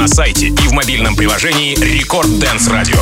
На сайте и в мобильном приложении Рекорд Дэнс Радио.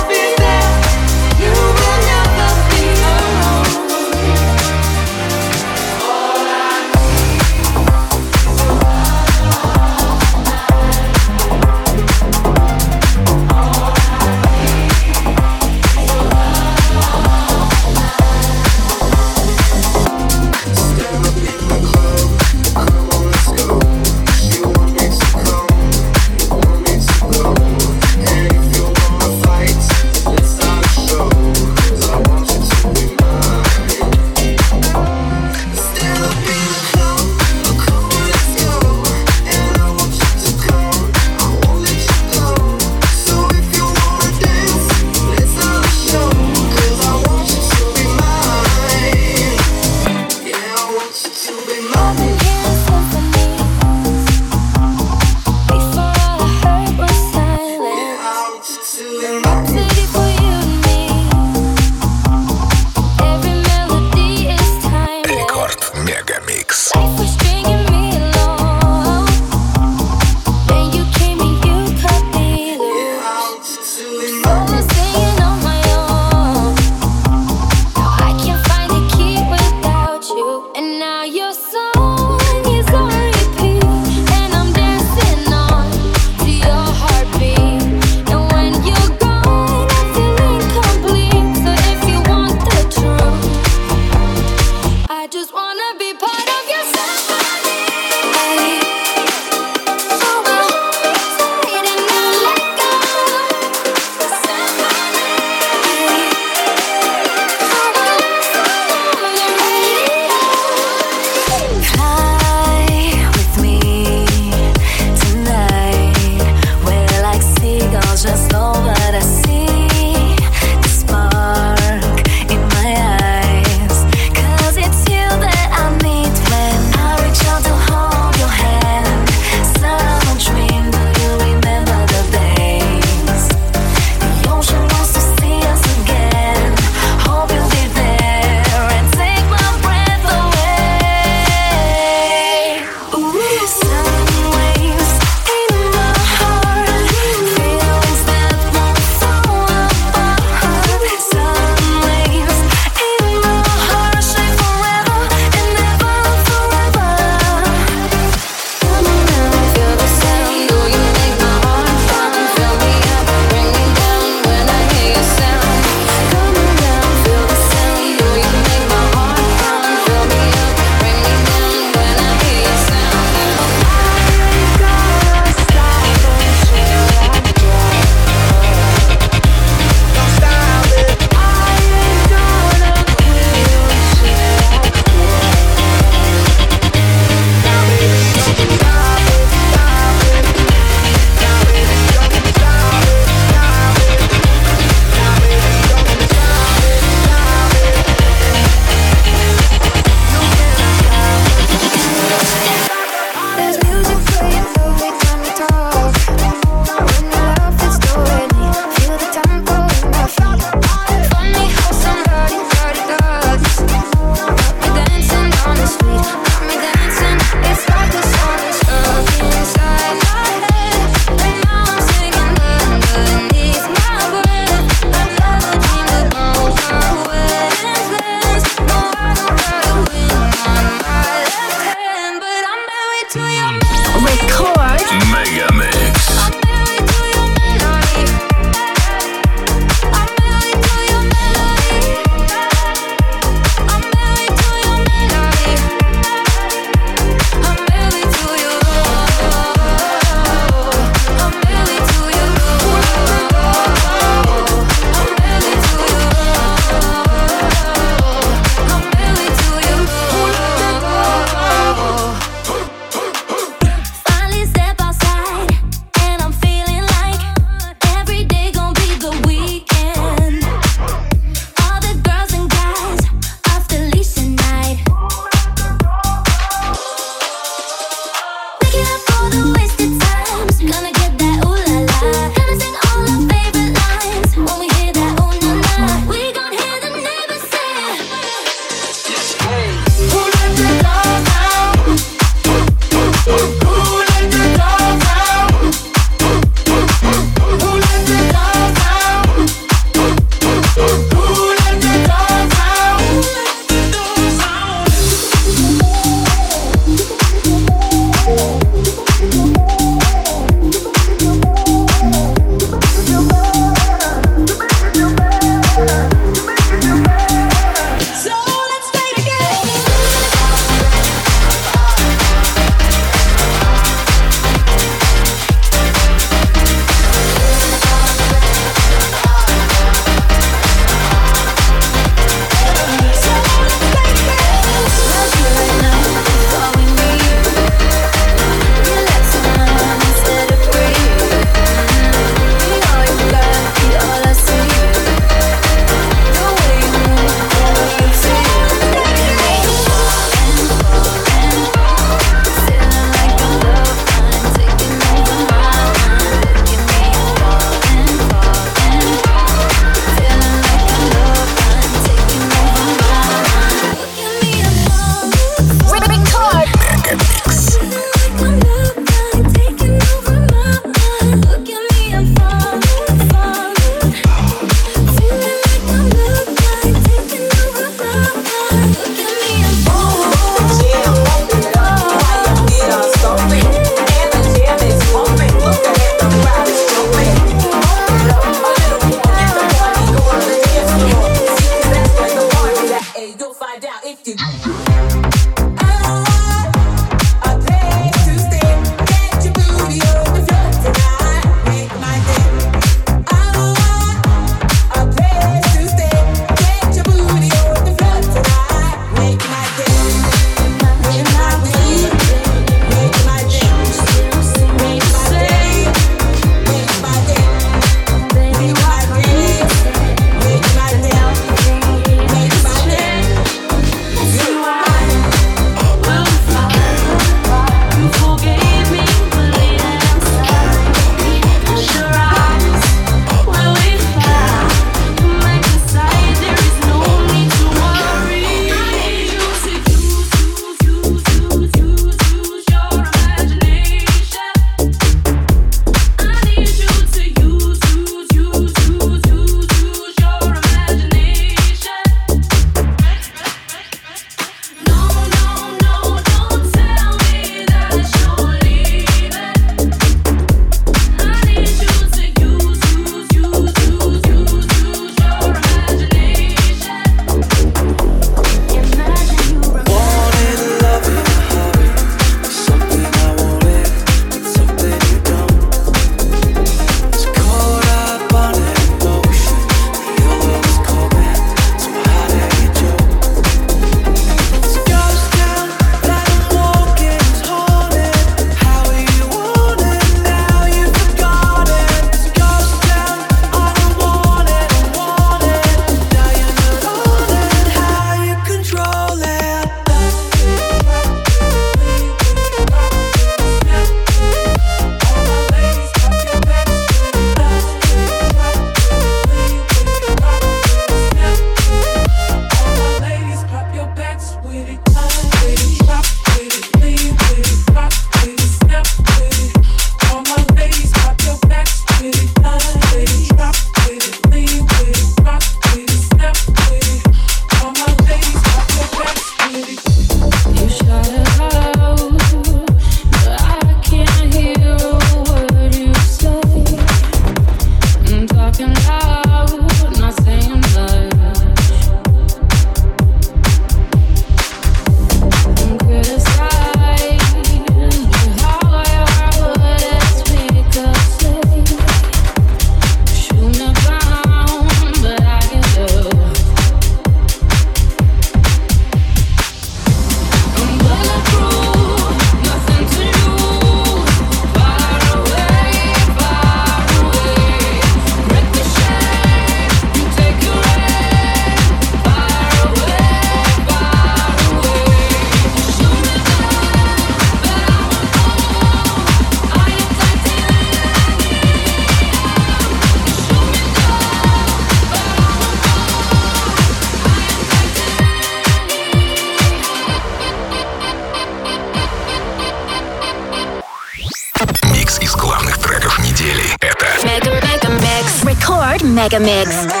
Mega Mix.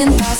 in us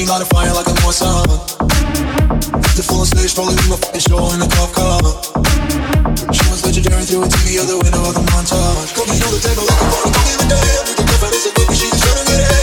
me got a fire like a North Summer. The full stage, probably my fucking show in a cop car. She was legendary through a TV, other window of the montage. Cooking on the table, looking for the cooking the day. Looking different is a cookie, she's trying to get it.